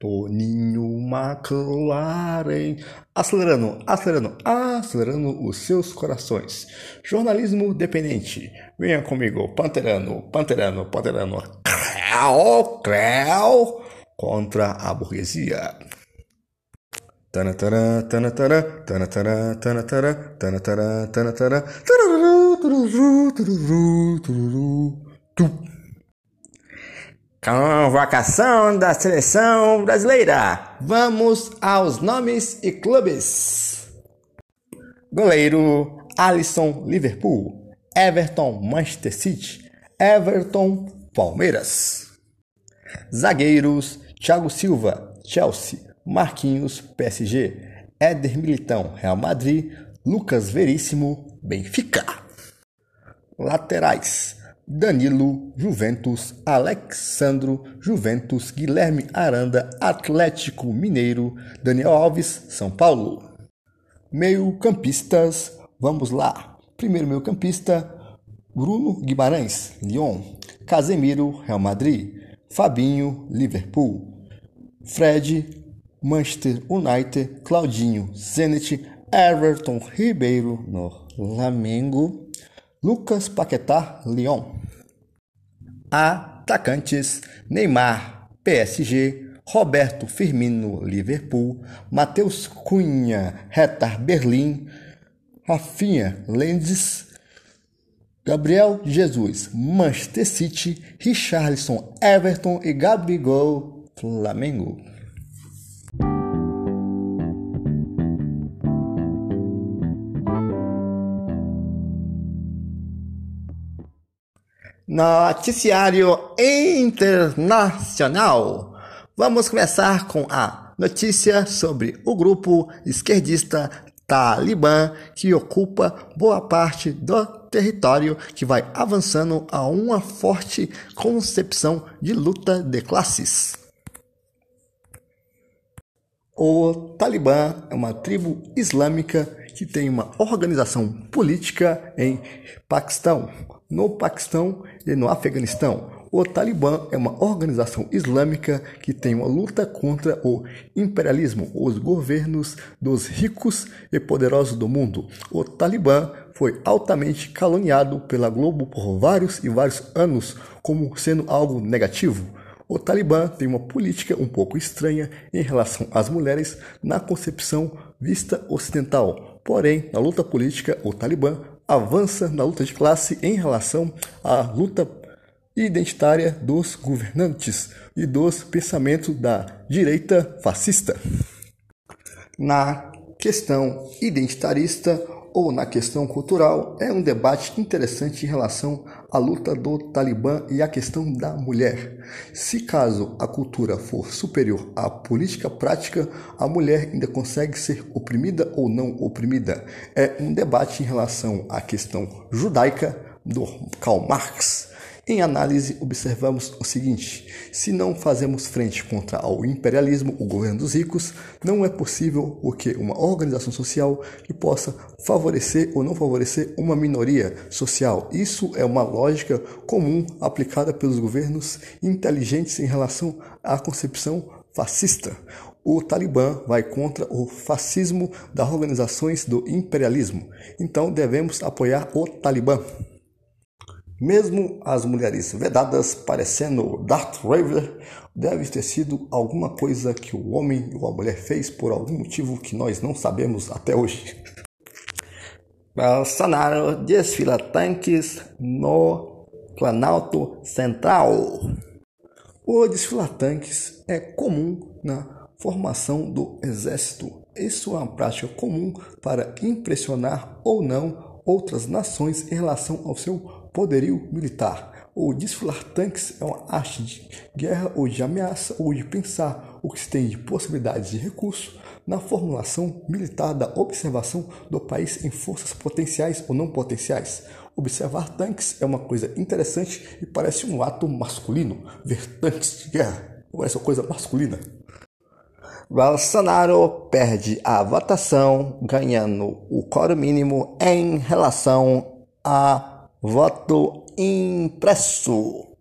Toninho McLaren, acelerando, acelerando, acelerando os seus corações. Jornalismo dependente. Venha comigo, Panterano, Panterano, Panterano. Creu, creu, contra a burguesia. Convocação da seleção brasileira. Vamos aos nomes e clubes. Goleiro Alisson Liverpool, Everton Manchester City, Everton Palmeiras. Zagueiros Thiago Silva, Chelsea, Marquinhos PSG, Éder Militão, Real Madrid, Lucas Veríssimo, Benfica. Laterais Danilo, Juventus, Alexandro, Juventus, Guilherme Aranda, Atlético Mineiro, Daniel Alves, São Paulo. Meio-campistas, vamos lá. Primeiro meio-campista, Bruno Guimarães, Lyon, Casemiro, Real Madrid, Fabinho, Liverpool, Fred, Manchester United, Claudinho, Zenit, Everton Ribeiro, no Flamengo, Lucas Paquetá, Lyon. Atacantes: Neymar, PSG, Roberto Firmino, Liverpool, Matheus Cunha, Hertha Berlim, Rafinha Lendes, Gabriel Jesus, Manchester City, Richarlison, Everton e Gabigol, Flamengo. Noticiário Internacional. Vamos começar com a notícia sobre o grupo esquerdista Talibã que ocupa boa parte do território que vai avançando a uma forte concepção de luta de classes. O Talibã é uma tribo islâmica que tem uma organização política em Paquistão, no Paquistão e no Afeganistão. O Talibã é uma organização islâmica que tem uma luta contra o imperialismo, os governos dos ricos e poderosos do mundo. O Talibã foi altamente caluniado pela Globo por vários e vários anos como sendo algo negativo. O Talibã tem uma política um pouco estranha em relação às mulheres na concepção vista ocidental. Porém, na luta política, o Talibã avança na luta de classe em relação à luta identitária dos governantes e dos pensamentos da direita fascista. Na questão identitarista, ou na questão cultural é um debate interessante em relação à luta do Talibã e à questão da mulher. Se caso a cultura for superior à política prática, a mulher ainda consegue ser oprimida ou não oprimida. É um debate em relação à questão judaica do Karl Marx. Em análise, observamos o seguinte: se não fazemos frente contra o imperialismo, o governo dos ricos, não é possível o que uma organização social que possa favorecer ou não favorecer uma minoria social. Isso é uma lógica comum aplicada pelos governos inteligentes em relação à concepção fascista. O Talibã vai contra o fascismo das organizações do imperialismo. Então devemos apoiar o Talibã. Mesmo as mulheres vedadas, parecendo Darth Vader, deve ter sido alguma coisa que o homem ou a mulher fez por algum motivo que nós não sabemos até hoje. Bolsonaro desfila tanques no Planalto Central. O desfilar tanques é comum na formação do exército. Isso é uma prática comum para impressionar ou não outras nações em relação ao seu poderio militar. O desfilar tanques é uma arte de guerra ou de ameaça ou de pensar o que se tem de possibilidades de recurso na formulação militar da observação do país em forças potenciais ou não potenciais. Observar tanques é uma coisa interessante e parece um ato masculino. Ver tanques de guerra parece uma coisa masculina. Bolsonaro perde a votação, ganhando o coro mínimo em relação a Voto impresso.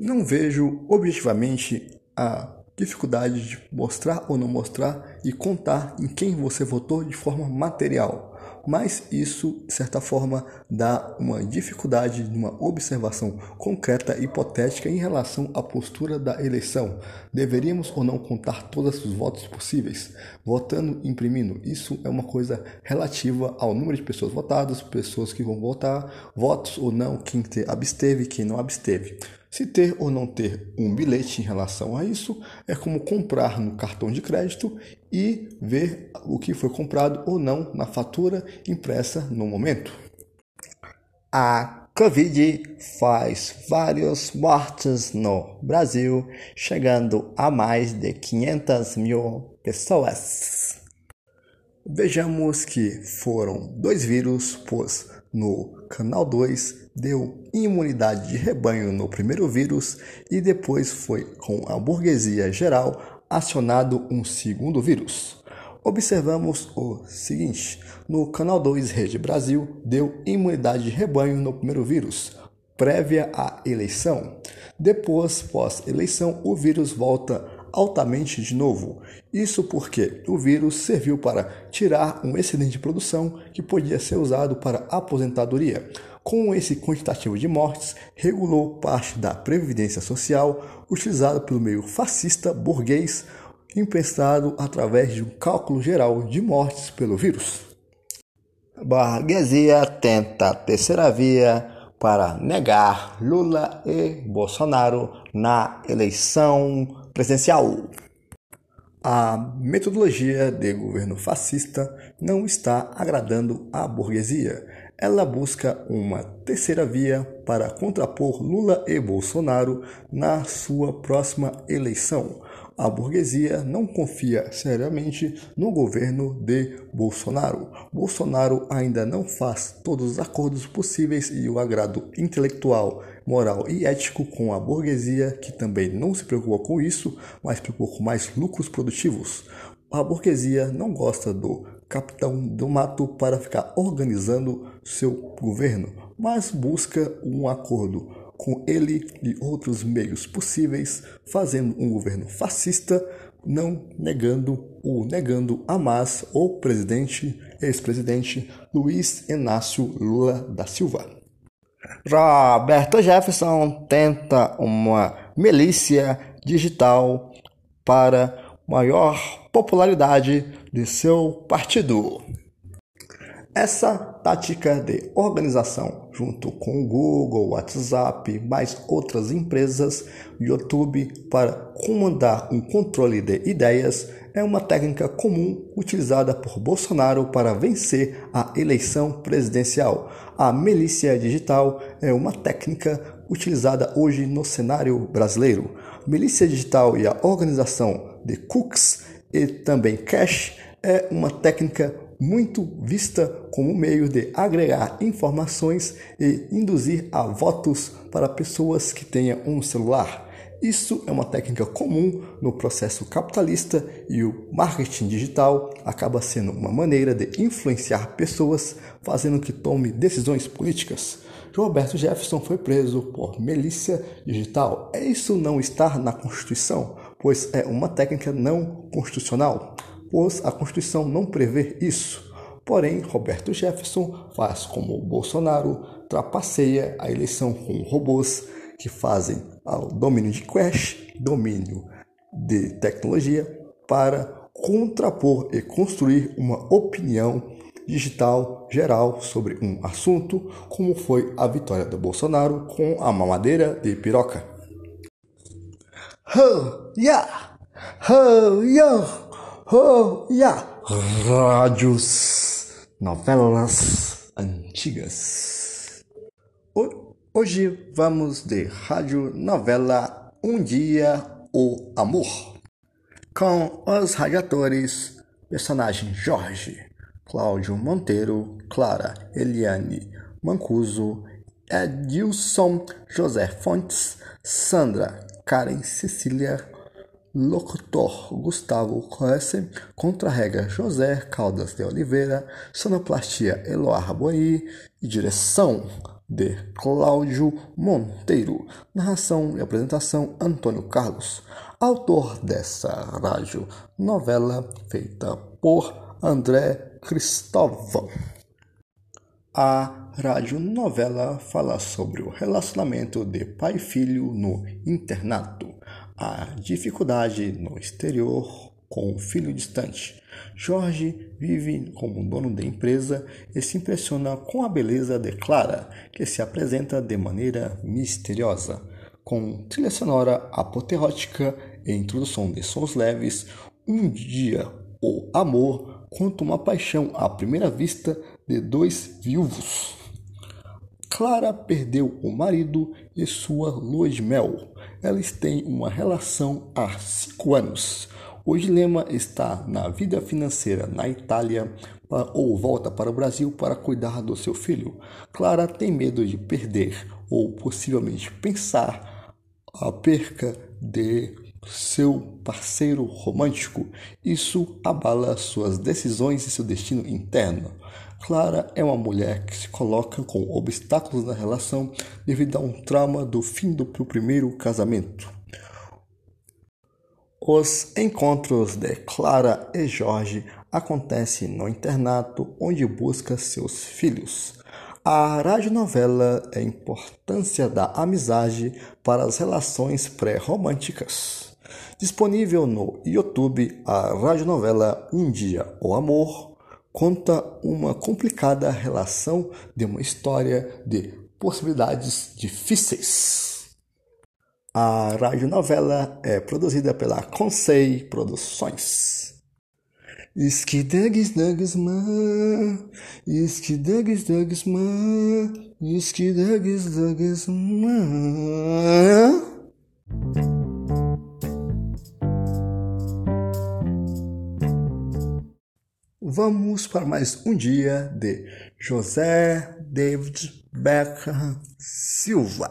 Não vejo objetivamente a dificuldade de mostrar ou não mostrar e contar em quem você votou de forma material mas isso, de certa forma, dá uma dificuldade de uma observação concreta e hipotética em relação à postura da eleição. Deveríamos ou não contar todos os votos possíveis, votando imprimindo? Isso é uma coisa relativa ao número de pessoas votadas, pessoas que vão votar, votos ou não, quem absteve, quem não absteve. Se ter ou não ter um bilhete em relação a isso é como comprar no cartão de crédito e ver o que foi comprado ou não na fatura impressa no momento. A Covid faz vários mortes no Brasil, chegando a mais de 500 mil pessoas. Vejamos que foram dois vírus, pois no canal 2 deu imunidade de rebanho no primeiro vírus e depois foi com a burguesia geral acionado um segundo vírus. Observamos o seguinte: no canal 2 Rede Brasil deu imunidade de rebanho no primeiro vírus, prévia à eleição. Depois, pós-eleição, o vírus volta altamente de novo. Isso porque o vírus serviu para tirar um excedente de produção que podia ser usado para aposentadoria. Com esse quantitativo de mortes, regulou parte da previdência social utilizada pelo meio fascista burguês, emprestado através de um cálculo geral de mortes pelo vírus. Burguesia tenta terceira via para negar Lula e Bolsonaro na eleição presidencial. A metodologia de governo fascista não está agradando à burguesia. Ela busca uma terceira via para contrapor Lula e Bolsonaro na sua próxima eleição a burguesia não confia seriamente no governo de Bolsonaro. Bolsonaro ainda não faz todos os acordos possíveis e o agrado intelectual, moral e ético com a burguesia, que também não se preocupa com isso, mas preocupa com mais lucros produtivos. A burguesia não gosta do capitão do mato para ficar organizando seu governo, mas busca um acordo com ele e outros meios possíveis, fazendo um governo fascista, não negando o negando Hamas ou presidente, ex-presidente Luiz Inácio Lula da Silva. Roberto Jefferson tenta uma milícia digital para maior popularidade de seu partido. Essa tática de organização, junto com Google, WhatsApp, mais outras empresas, YouTube, para comandar um controle de ideias, é uma técnica comum utilizada por Bolsonaro para vencer a eleição presidencial. A milícia digital é uma técnica utilizada hoje no cenário brasileiro. Milícia digital e a organização de cookies e também cache é uma técnica muito vista como meio de agregar informações e induzir a votos para pessoas que tenham um celular. Isso é uma técnica comum no processo capitalista e o marketing digital acaba sendo uma maneira de influenciar pessoas, fazendo que tome decisões políticas. Roberto Jefferson foi preso por milícia digital. É isso não estar na Constituição, pois é uma técnica não constitucional pois a Constituição não prevê isso. Porém, Roberto Jefferson faz como Bolsonaro, trapaceia a eleição com robôs que fazem o domínio de crash, domínio de tecnologia, para contrapor e construir uma opinião digital geral sobre um assunto, como foi a vitória do Bolsonaro com a mamadeira de piroca. Ho, yeah! Ho, yeah! Oh, yeah. Rádios, novelas antigas. Hoje vamos de rádio novela Um Dia o Amor, com os radiadores personagens Jorge, Cláudio Monteiro, Clara Eliane Mancuso, Edilson José Fontes, Sandra Karen Cecília Locutor Gustavo Coesse, Contrarrega José Caldas de Oliveira, Sonoplastia Eloar Boi e direção de Cláudio Monteiro. Narração e apresentação Antônio Carlos. autor dessa rádio novela feita por André Cristóvão. A radionovela fala sobre o relacionamento de pai e filho no internato, a dificuldade no exterior com o filho distante. Jorge vive como dono da empresa e se impressiona com a beleza de Clara, que se apresenta de maneira misteriosa. Com trilha sonora apoteótica e introdução de sons leves, um dia o amor conta uma paixão à primeira vista de dois viúvos. Clara perdeu o marido e sua lua de mel. Eles têm uma relação há cinco anos. O dilema está na vida financeira na Itália ou volta para o Brasil para cuidar do seu filho. Clara tem medo de perder ou possivelmente pensar a perca de seu parceiro romântico. Isso abala suas decisões e seu destino interno. Clara é uma mulher que se coloca com obstáculos na relação devido a um trauma do fim do primeiro casamento. Os encontros de Clara e Jorge acontecem no internato onde busca seus filhos. A radionovela é a importância da amizade para as relações pré-românticas. Disponível no YouTube, a radionovela Um Dia o Amor conta uma complicada relação de uma história de possibilidades difíceis. A radionovela é produzida pela Consei Produções. Vamos para mais um dia de José David Beckham Silva.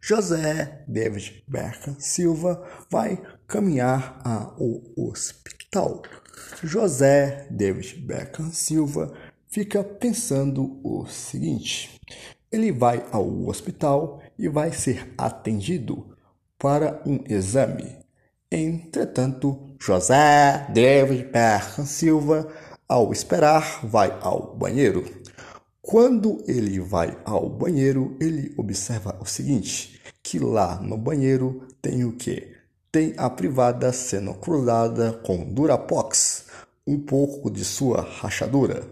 José David Beckham Silva vai caminhar ao hospital. José David Beckham Silva fica pensando o seguinte: ele vai ao hospital e vai ser atendido para um exame. Entretanto, José David Beckham Silva ao esperar, vai ao banheiro. Quando ele vai ao banheiro, ele observa o seguinte: que lá no banheiro tem o que? Tem a privada sendo cruzada com Durapox, um pouco de sua rachadura.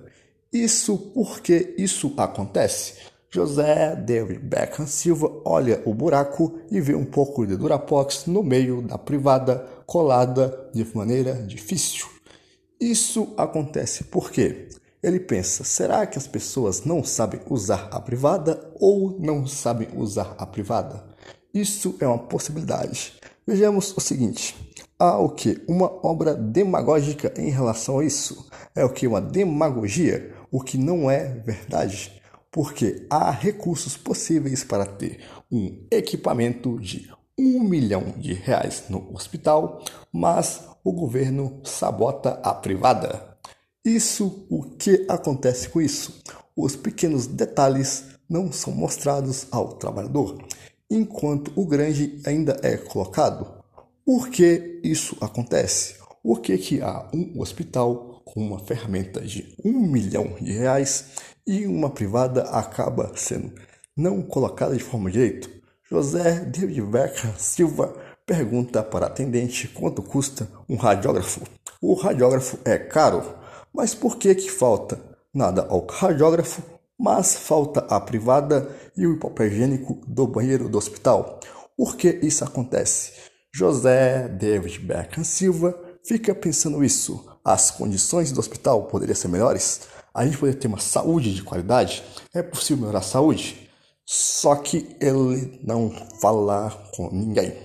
Isso porque isso acontece. José David Beckham Silva olha o buraco e vê um pouco de Durapox no meio da privada colada de maneira difícil. Isso acontece porque ele pensa: será que as pessoas não sabem usar a privada ou não sabem usar a privada? Isso é uma possibilidade. Vejamos o seguinte: há o que? Uma obra demagógica em relação a isso. É o que? Uma demagogia, o que não é verdade. Porque há recursos possíveis para ter um equipamento de um milhão de reais no hospital, mas o governo sabota a privada. Isso, o que acontece com isso? Os pequenos detalhes não são mostrados ao trabalhador, enquanto o grande ainda é colocado. Por que isso acontece? Por que, que há um hospital com uma ferramenta de um milhão de reais e uma privada acaba sendo não colocada de forma direito? José David Becker Silva pergunta para atendente quanto custa um radiógrafo. O radiógrafo é caro, mas por que que falta? Nada ao radiógrafo, mas falta a privada e o papel higiênico do banheiro do hospital. Por que isso acontece? José David Beckham Silva fica pensando isso. As condições do hospital poderiam ser melhores? A gente poderia ter uma saúde de qualidade? É possível melhorar a saúde? Só que ele não fala com ninguém.